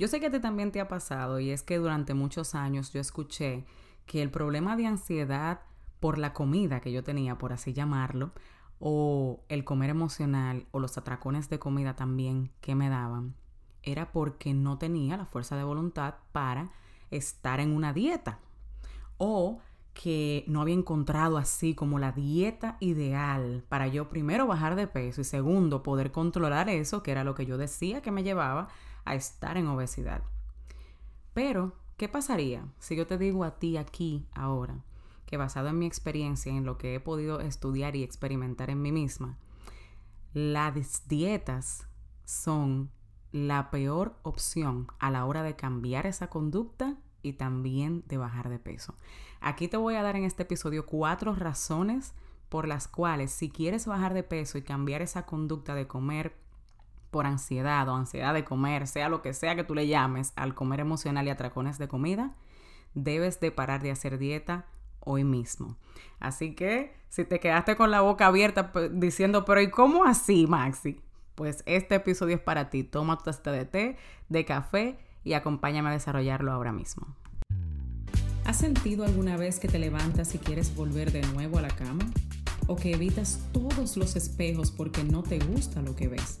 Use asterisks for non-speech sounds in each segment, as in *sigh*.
Yo sé que a ti también te ha pasado y es que durante muchos años yo escuché que el problema de ansiedad por la comida que yo tenía, por así llamarlo, o el comer emocional o los atracones de comida también que me daban, era porque no tenía la fuerza de voluntad para estar en una dieta. O que no había encontrado así como la dieta ideal para yo primero bajar de peso y segundo poder controlar eso, que era lo que yo decía que me llevaba a estar en obesidad. Pero, ¿qué pasaría si yo te digo a ti aquí, ahora, que basado en mi experiencia, en lo que he podido estudiar y experimentar en mí misma, las dietas son la peor opción a la hora de cambiar esa conducta y también de bajar de peso. Aquí te voy a dar en este episodio cuatro razones por las cuales si quieres bajar de peso y cambiar esa conducta de comer por ansiedad o ansiedad de comer, sea lo que sea que tú le llames al comer emocional y atracones de comida, debes de parar de hacer dieta hoy mismo. Así que si te quedaste con la boca abierta diciendo, pero ¿y cómo así, Maxi? Pues este episodio es para ti. Toma tu taza de té, de café y acompáñame a desarrollarlo ahora mismo. ¿Has sentido alguna vez que te levantas y quieres volver de nuevo a la cama? ¿O que evitas todos los espejos porque no te gusta lo que ves?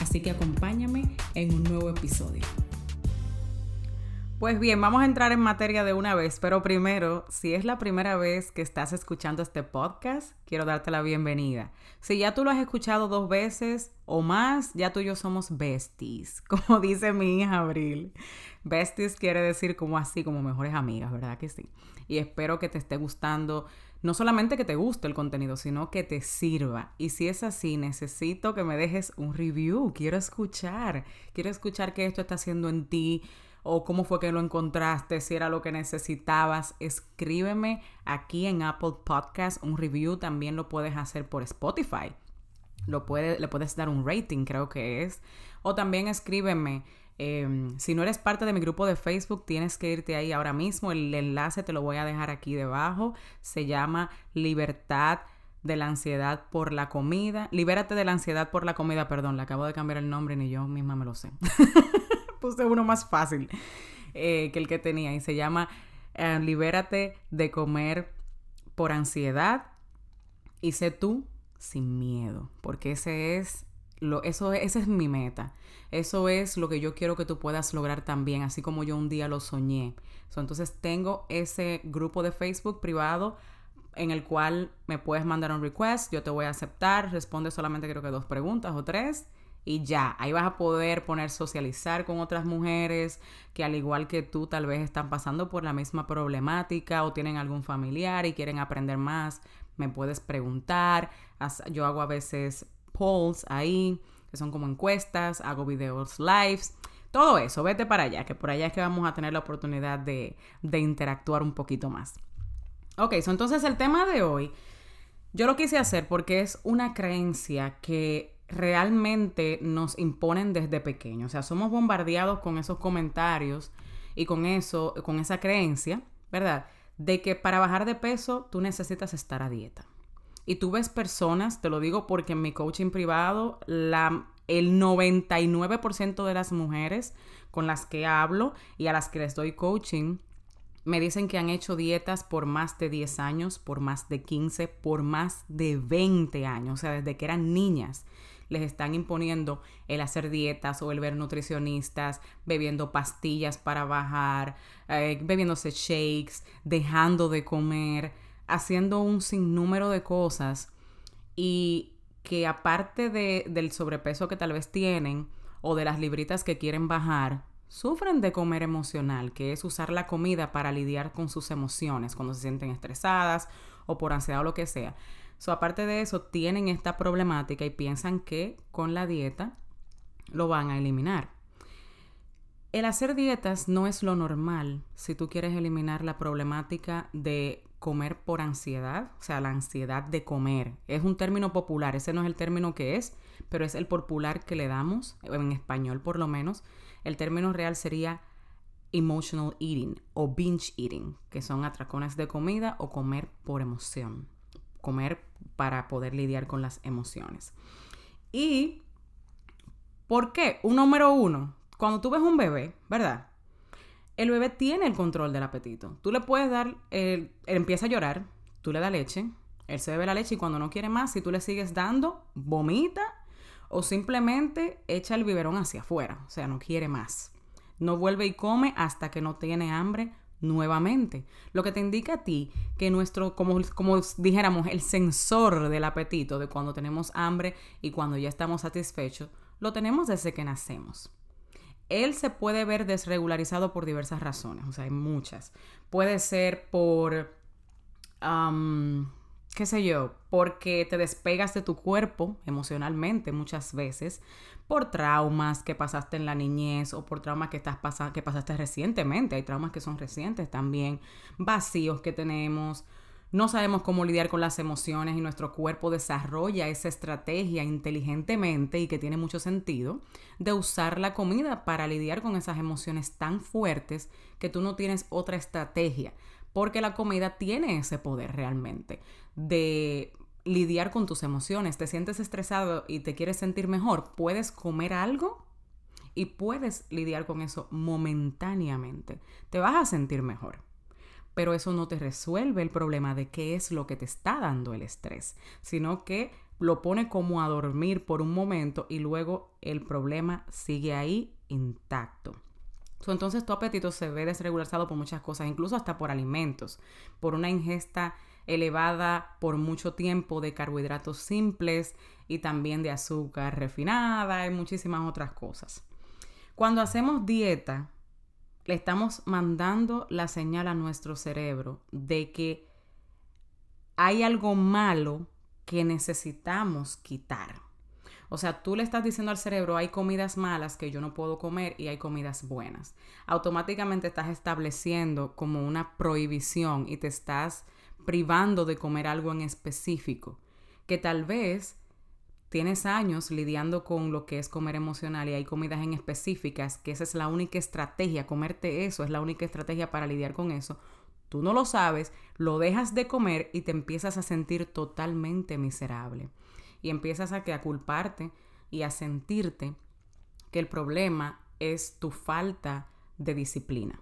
Así que acompáñame en un nuevo episodio. Pues bien, vamos a entrar en materia de una vez, pero primero, si es la primera vez que estás escuchando este podcast, quiero darte la bienvenida. Si ya tú lo has escuchado dos veces o más, ya tú y yo somos besties, *laughs* como dice mi hija Abril. Besties quiere decir como así, como mejores amigas, ¿verdad que sí? Y espero que te esté gustando, no solamente que te guste el contenido, sino que te sirva. Y si es así, necesito que me dejes un review, quiero escuchar, quiero escuchar qué esto está haciendo en ti o cómo fue que lo encontraste, si era lo que necesitabas, escríbeme aquí en Apple Podcast un review, también lo puedes hacer por Spotify. Lo le puedes dar un rating, creo que es. O también escríbeme. Em, si no eres parte de mi grupo de Facebook, tienes que irte ahí ahora mismo. El enlace te lo voy a dejar aquí debajo. Se llama Libertad de la ansiedad por la comida. Libérate de la ansiedad por la comida, perdón, le acabo de cambiar el nombre ni yo misma me lo sé. *laughs* puse uno más fácil eh, que el que tenía y se llama eh, Libérate de comer por ansiedad y sé tú sin miedo, porque ese es lo, eso, esa es mi meta. Eso es lo que yo quiero que tú puedas lograr también, así como yo un día lo soñé. entonces tengo ese grupo de Facebook privado en el cual me puedes mandar un request, yo te voy a aceptar, responde solamente creo que dos preguntas o tres y ya, ahí vas a poder poner socializar con otras mujeres que al igual que tú tal vez están pasando por la misma problemática o tienen algún familiar y quieren aprender más, me puedes preguntar, yo hago a veces ahí, que son como encuestas, hago videos lives, todo eso, vete para allá, que por allá es que vamos a tener la oportunidad de, de interactuar un poquito más. Ok, entonces el tema de hoy, yo lo quise hacer porque es una creencia que realmente nos imponen desde pequeños. O sea, somos bombardeados con esos comentarios y con eso, con esa creencia, ¿verdad? De que para bajar de peso tú necesitas estar a dieta. Y tú ves personas, te lo digo porque en mi coaching privado, la, el 99% de las mujeres con las que hablo y a las que les doy coaching, me dicen que han hecho dietas por más de 10 años, por más de 15, por más de 20 años, o sea, desde que eran niñas les están imponiendo el hacer dietas o el ver nutricionistas, bebiendo pastillas para bajar, eh, bebiéndose shakes, dejando de comer, haciendo un sinnúmero de cosas y que aparte de, del sobrepeso que tal vez tienen o de las libritas que quieren bajar, sufren de comer emocional, que es usar la comida para lidiar con sus emociones cuando se sienten estresadas o por ansiedad o lo que sea. So, aparte de eso, tienen esta problemática y piensan que con la dieta lo van a eliminar. El hacer dietas no es lo normal si tú quieres eliminar la problemática de comer por ansiedad, o sea, la ansiedad de comer. Es un término popular, ese no es el término que es, pero es el popular que le damos, en español por lo menos. El término real sería emotional eating o binge eating, que son atracones de comida o comer por emoción, comer para poder lidiar con las emociones. ¿Y por qué? Un número uno, cuando tú ves un bebé, ¿verdad? El bebé tiene el control del apetito. Tú le puedes dar, él, empieza a llorar, tú le das leche, él se bebe la leche y cuando no quiere más, si tú le sigues dando, vomita o simplemente echa el biberón hacia afuera, o sea, no quiere más. No vuelve y come hasta que no tiene hambre nuevamente. Lo que te indica a ti que nuestro, como, como dijéramos, el sensor del apetito de cuando tenemos hambre y cuando ya estamos satisfechos, lo tenemos desde que nacemos él se puede ver desregularizado por diversas razones, o sea, hay muchas. Puede ser por, qué sé yo, porque te despegas de tu cuerpo emocionalmente muchas veces, por traumas que pasaste en la niñez o por traumas que, estás que pasaste recientemente. Hay traumas que son recientes también, vacíos que tenemos no sabemos cómo lidiar con las emociones y nuestro cuerpo desarrolla esa estrategia inteligentemente y que tiene mucho sentido de usar la comida para lidiar con esas emociones tan fuertes que tú no tienes otra estrategia, porque la comida tiene ese poder realmente de lidiar con tus emociones. Te sientes estresado y te quieres sentir mejor, puedes comer algo y puedes lidiar con eso momentáneamente. Te vas a sentir mejor pero eso no te resuelve el problema de qué es lo que te está dando el estrés, sino que lo pone como a dormir por un momento y luego el problema sigue ahí intacto. Entonces tu apetito se ve desregularizado por muchas cosas, incluso hasta por alimentos, por una ingesta elevada por mucho tiempo de carbohidratos simples y también de azúcar refinada y muchísimas otras cosas. Cuando hacemos dieta, le estamos mandando la señal a nuestro cerebro de que hay algo malo que necesitamos quitar. O sea, tú le estás diciendo al cerebro, hay comidas malas que yo no puedo comer y hay comidas buenas. Automáticamente estás estableciendo como una prohibición y te estás privando de comer algo en específico, que tal vez tienes años lidiando con lo que es comer emocional y hay comidas en específicas, que esa es la única estrategia, comerte eso es la única estrategia para lidiar con eso, tú no lo sabes, lo dejas de comer y te empiezas a sentir totalmente miserable. Y empiezas a, culparte y a sentirte que el problema es tu falta de disciplina.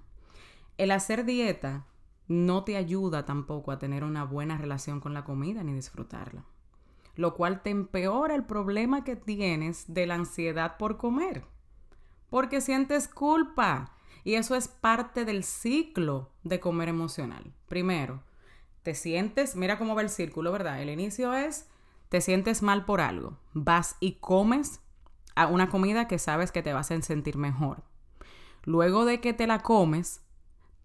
El hacer dieta no te ayuda tampoco a tener una buena relación con la comida ni disfrutarla lo cual te empeora el problema que tienes de la ansiedad por comer, porque sientes culpa y eso es parte del ciclo de comer emocional. Primero, te sientes, mira cómo va el círculo, ¿verdad? El inicio es, te sientes mal por algo, vas y comes a una comida que sabes que te vas a sentir mejor. Luego de que te la comes,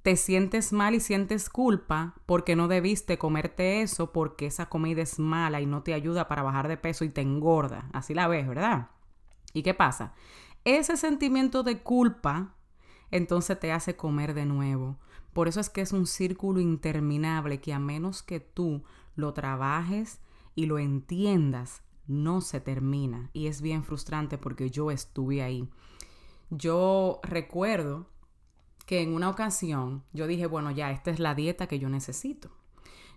te sientes mal y sientes culpa porque no debiste comerte eso porque esa comida es mala y no te ayuda para bajar de peso y te engorda. Así la ves, ¿verdad? ¿Y qué pasa? Ese sentimiento de culpa entonces te hace comer de nuevo. Por eso es que es un círculo interminable que a menos que tú lo trabajes y lo entiendas, no se termina. Y es bien frustrante porque yo estuve ahí. Yo recuerdo que en una ocasión yo dije, bueno, ya, esta es la dieta que yo necesito.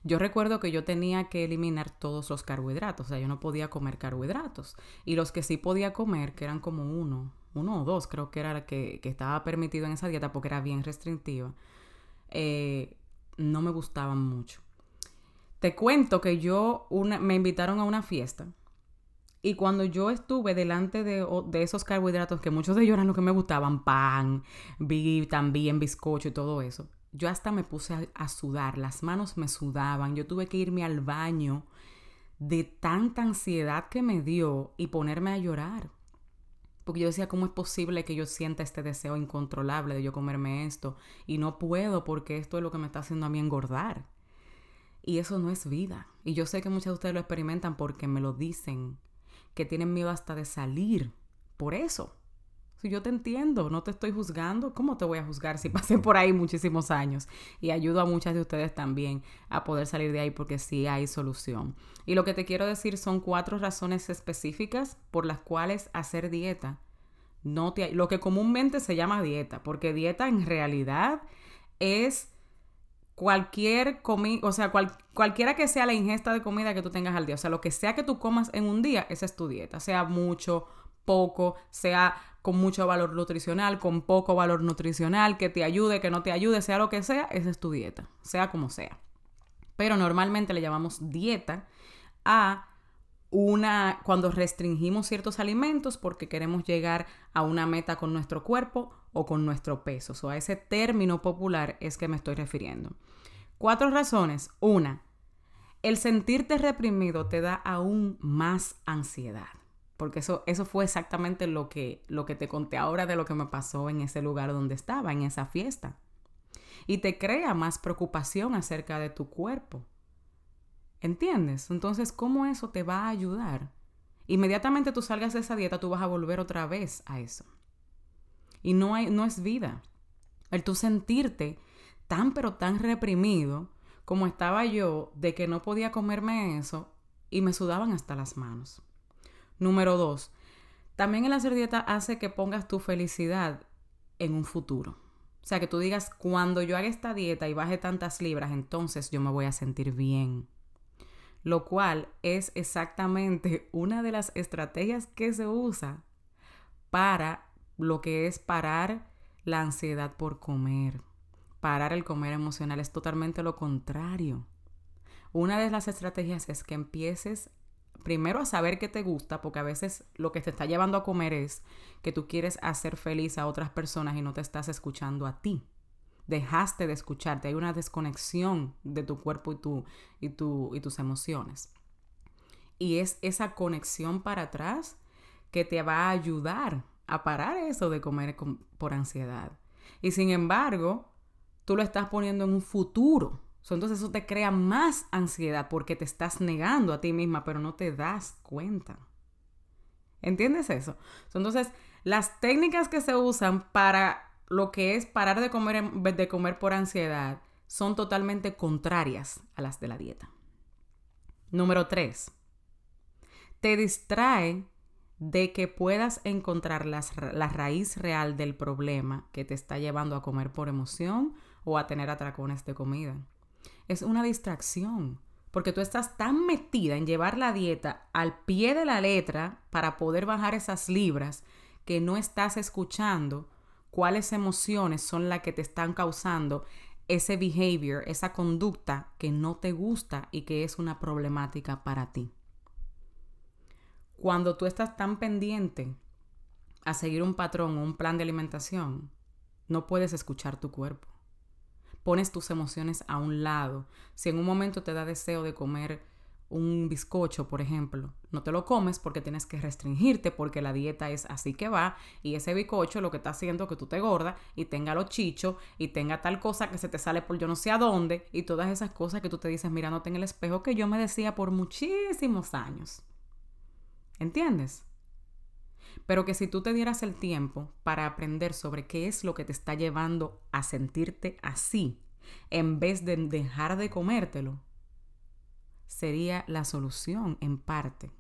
Yo recuerdo que yo tenía que eliminar todos los carbohidratos, o sea, yo no podía comer carbohidratos. Y los que sí podía comer, que eran como uno, uno o dos, creo que era la que, que estaba permitido en esa dieta porque era bien restrictiva, eh, no me gustaban mucho. Te cuento que yo una, me invitaron a una fiesta y cuando yo estuve delante de, esos carbohidratos, que muchos de ellos eran los que me gustaban, pan, también bizcocho y todo eso, yo hasta me puse a, sudar, las manos me sudaban, yo tuve que irme al baño de tanta ansiedad que me dio y ponerme a llorar. Porque yo decía, ¿cómo es posible que yo sienta este deseo incontrolable de yo comerme esto? Y no puedo porque esto es lo que me está haciendo a mí engordar. Y eso no es vida. Y yo sé que muchos de ustedes lo experimentan porque me lo dicen que tienen miedo hasta de salir por eso. Si yo te entiendo, no te estoy juzgando, ¿cómo te voy a juzgar si *laughs* pasé por ahí muchísimos años? Y ayudo a muchas de ustedes también a poder salir de ahí porque sí hay solución. Y lo que te quiero decir son cuatro razones específicas por las cuales hacer dieta no te lo que comúnmente se llama dieta, porque dieta en realidad es cualquier comida, o sea, cualquiera que sea la ingesta de comida que tú tengas al día, o sea, lo que sea que tú comas en un día, esa es tu dieta, sea mucho, poco, sea con mucho valor nutricional, con poco valor nutricional, que te ayude, que no te ayude, sea lo que sea, esa es tu dieta, sea como sea. Pero normalmente le llamamos dieta a una cuando restringimos ciertos alimentos porque queremos llegar a una meta con nuestro cuerpo o con nuestro peso. O a ese término popular es que me estoy refiriendo. Cuatro razones. Una, el sentirte reprimido te da aún más ansiedad. Porque eso, eso fue exactamente lo que, lo que te conté ahora de lo que me pasó en ese lugar donde estaba, en esa fiesta. Y te crea más preocupación acerca de tu cuerpo. ¿Entiendes? Entonces, ¿cómo eso te va a ayudar? Inmediatamente tú salgas de esa dieta, tú vas a volver otra vez a eso. Y no, hay, no es vida. El tú sentirte tan pero tan reprimido como estaba yo de que no podía comerme eso y me sudaban hasta las manos. Número dos, también el hacer dieta hace que pongas tu felicidad en un futuro. O sea, que tú digas, cuando yo haga esta dieta y baje tantas libras, entonces yo me voy a sentir bien. Lo cual es exactamente una de las estrategias que se usa para lo que es parar la ansiedad por comer. Parar el comer emocional es totalmente lo contrario. Una de las estrategias es que empieces primero a saber qué te gusta, porque a veces lo que te está llevando a comer es que tú quieres hacer feliz a otras personas y no te estás escuchando a ti. Dejaste de escucharte, hay una desconexión de tu cuerpo y, tu, y, tu, y tus emociones. Y es esa conexión para atrás que te va a ayudar a parar eso de comer por ansiedad. Y sin embargo, tú lo estás poniendo en un futuro. entonces eso te crea más ansiedad porque te estás negando a ti misma, pero no te das cuenta. ¿Entiendes eso? entonces, las técnicas que se usan para lo que es parar de comer de comer por ansiedad son totalmente contrarias a las de la dieta. Número 3. Te distrae de que puedas encontrar la raíz real del problema que te está llevando a comer por emoción o a tener atracones de comida. Es una distracción, porque tú estás tan metida en llevar la dieta al pie de la letra para poder bajar esas libras que no estás escuchando cuáles emociones son las que te están causando ese behavior, esa conducta que no te gusta y que es una problemática para ti. Cuando tú estás tan pendiente a seguir un patrón o un plan de alimentación, no puedes escuchar tu cuerpo. Pones tus emociones a un lado. Si en un momento te da deseo de comer un bizcocho, por ejemplo, no te lo comes porque tienes que restringirte porque la dieta es así que va y ese bizcocho lo que está haciendo es que tú te gorda y tenga los chichos y tenga tal cosa que se te sale por yo no sé a dónde y todas esas cosas que tú te dices mirándote en el espejo que yo me decía por muchísimos años. ¿Entiendes? Pero que si tú te dieras el tiempo para aprender sobre qué es lo que te está llevando a sentirte así, en vez de dejar de comértelo, sería la solución en parte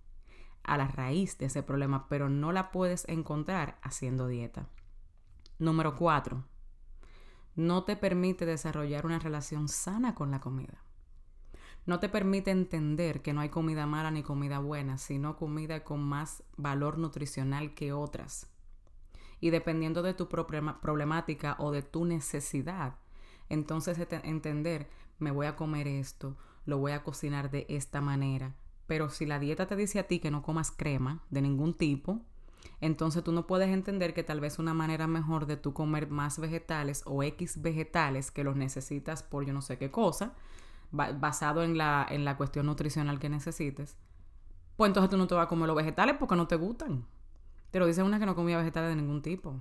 a la raíz de ese problema, pero no la puedes encontrar haciendo dieta. Número cuatro, no te permite desarrollar una relación sana con la comida no te permite entender que no hay comida mala ni comida buena, sino comida con más valor nutricional que otras. Y dependiendo de tu problemática o de tu necesidad, entonces entender, me voy a comer esto, lo voy a cocinar de esta manera. Pero si la dieta te dice a ti que no comas crema de ningún tipo, entonces tú no puedes entender que tal vez una manera mejor de tú comer más vegetales o X vegetales que los necesitas por yo no sé qué cosa, basado en la, en la cuestión nutricional que necesites, pues entonces tú no te vas a comer los vegetales porque no te gustan. Te lo dice una que no comía vegetales de ningún tipo.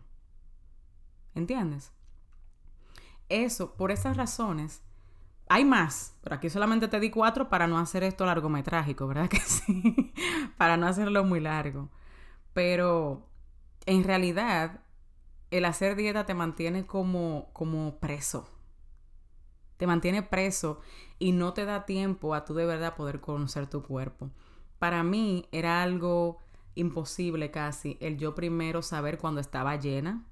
¿Entiendes? Eso, por esas razones, hay más, pero aquí solamente te di cuatro para no hacer esto largometrágico, ¿verdad que *laughs* sí? para no hacerlo muy largo. Pero en realidad, el hacer dieta te mantiene como, como preso. Te mantiene preso y no te da tiempo a tú de verdad poder conocer tu cuerpo. Para mí era algo imposible casi el yo primero saber cuando estaba llena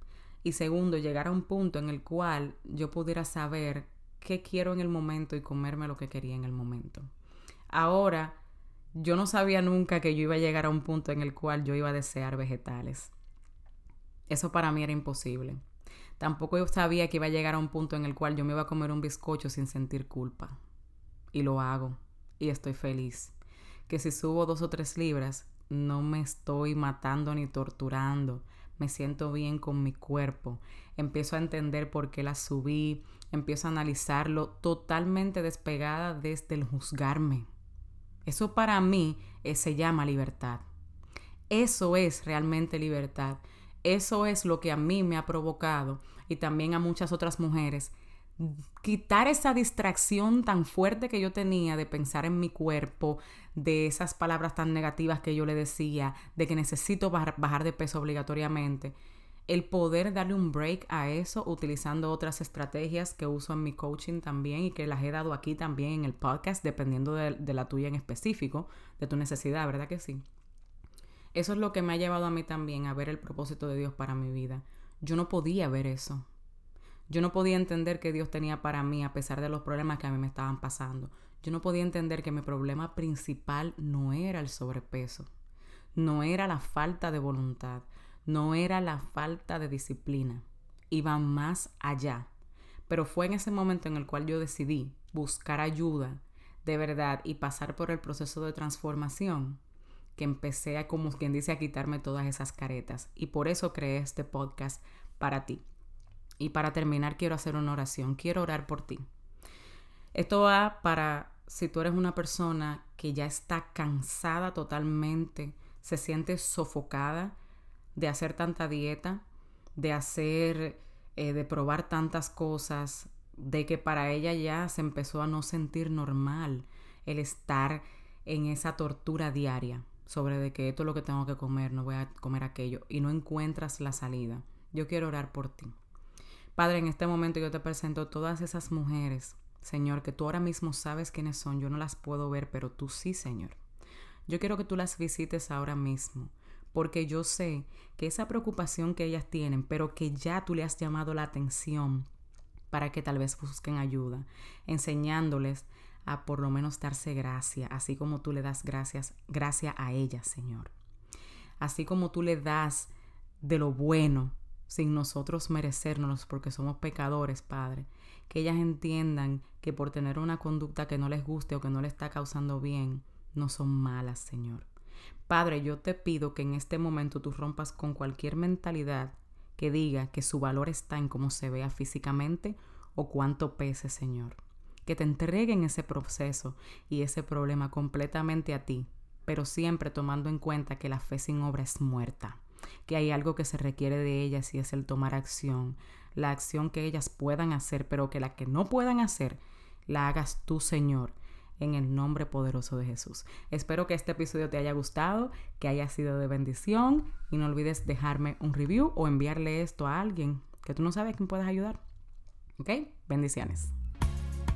y segundo llegar a un punto en el cual yo pudiera saber qué quiero en el momento y comerme lo que quería en el momento. Ahora, yo no sabía nunca que yo iba a llegar a un punto en el cual yo iba a desear vegetales. Eso para mí era imposible. Tampoco yo sabía que iba a llegar a un punto en el cual yo me iba a comer un bizcocho sin sentir culpa. Y lo hago. Y estoy feliz. Que si subo dos o tres libras, no me estoy matando ni torturando. Me siento bien con mi cuerpo. Empiezo a entender por qué la subí. Empiezo a analizarlo totalmente despegada desde el juzgarme. Eso para mí eh, se llama libertad. Eso es realmente libertad. Eso es lo que a mí me ha provocado y también a muchas otras mujeres. Quitar esa distracción tan fuerte que yo tenía de pensar en mi cuerpo, de esas palabras tan negativas que yo le decía, de que necesito bajar, de peso obligatoriamente. El poder darle un break a eso utilizando otras estrategias que uso en mi coaching también y que las he dado aquí también en el podcast, dependiendo de la tuya en específico, de tu necesidad, ¿verdad que sí? Eso es lo que me ha llevado a mí también a ver el propósito de Dios para mi vida. Yo no podía ver eso. Yo no podía entender que Dios tenía para mí a pesar de los problemas que a mí me estaban pasando. Yo no podía entender que mi problema principal no era el sobrepeso, no era la falta de voluntad, no era la falta de disciplina. Iba más allá. Pero fue en ese momento en el cual yo decidí buscar ayuda de verdad y pasar por el proceso de transformación que empecé a, como quien dice, a quitarme todas esas caretas. Y por eso creé este podcast para ti. Y para terminar, quiero hacer una oración. Quiero orar por ti. Esto va para si tú eres una persona que ya está cansada totalmente, se siente sofocada de hacer tanta dieta, de hacer, eh, de probar tantas cosas, de que para ella ya se empezó a no sentir normal el estar en esa tortura diaria sobre de que esto es lo que tengo que comer, no voy a comer aquello, y no encuentras la salida. Yo quiero orar por ti. Padre, en este momento yo te presento todas esas mujeres, Señor, que tú ahora mismo sabes quiénes son, yo no las puedo ver, pero tú sí, Señor. Yo quiero que tú las visites ahora mismo, porque yo sé que esa preocupación que ellas tienen, pero que ya tú le has llamado la atención para que tal vez busquen ayuda, enseñándoles a por lo menos darse gracia, así como tú le das gracias, gracia a ella, Señor. Así como tú le das de lo bueno sin nosotros merecernos porque somos pecadores, Padre. Que ellas entiendan que por tener una conducta que no les guste o que no les está causando bien, no son malas, Señor. Padre, yo te pido que en este momento tú rompas con cualquier mentalidad que diga que su valor está en cómo se vea físicamente o cuánto pese, Señor que te entreguen ese proceso y ese problema completamente a ti, pero siempre tomando en cuenta que la fe sin obra es muerta, que hay algo que se requiere de ellas y es el tomar acción, la acción que ellas puedan hacer, pero que la que no puedan hacer, la hagas tú, Señor, en el nombre poderoso de Jesús. Espero que este episodio te haya gustado, que haya sido de bendición y no olvides dejarme un review o enviarle esto a alguien que tú no sabes quién puedes ayudar. ¿Ok? Bendiciones.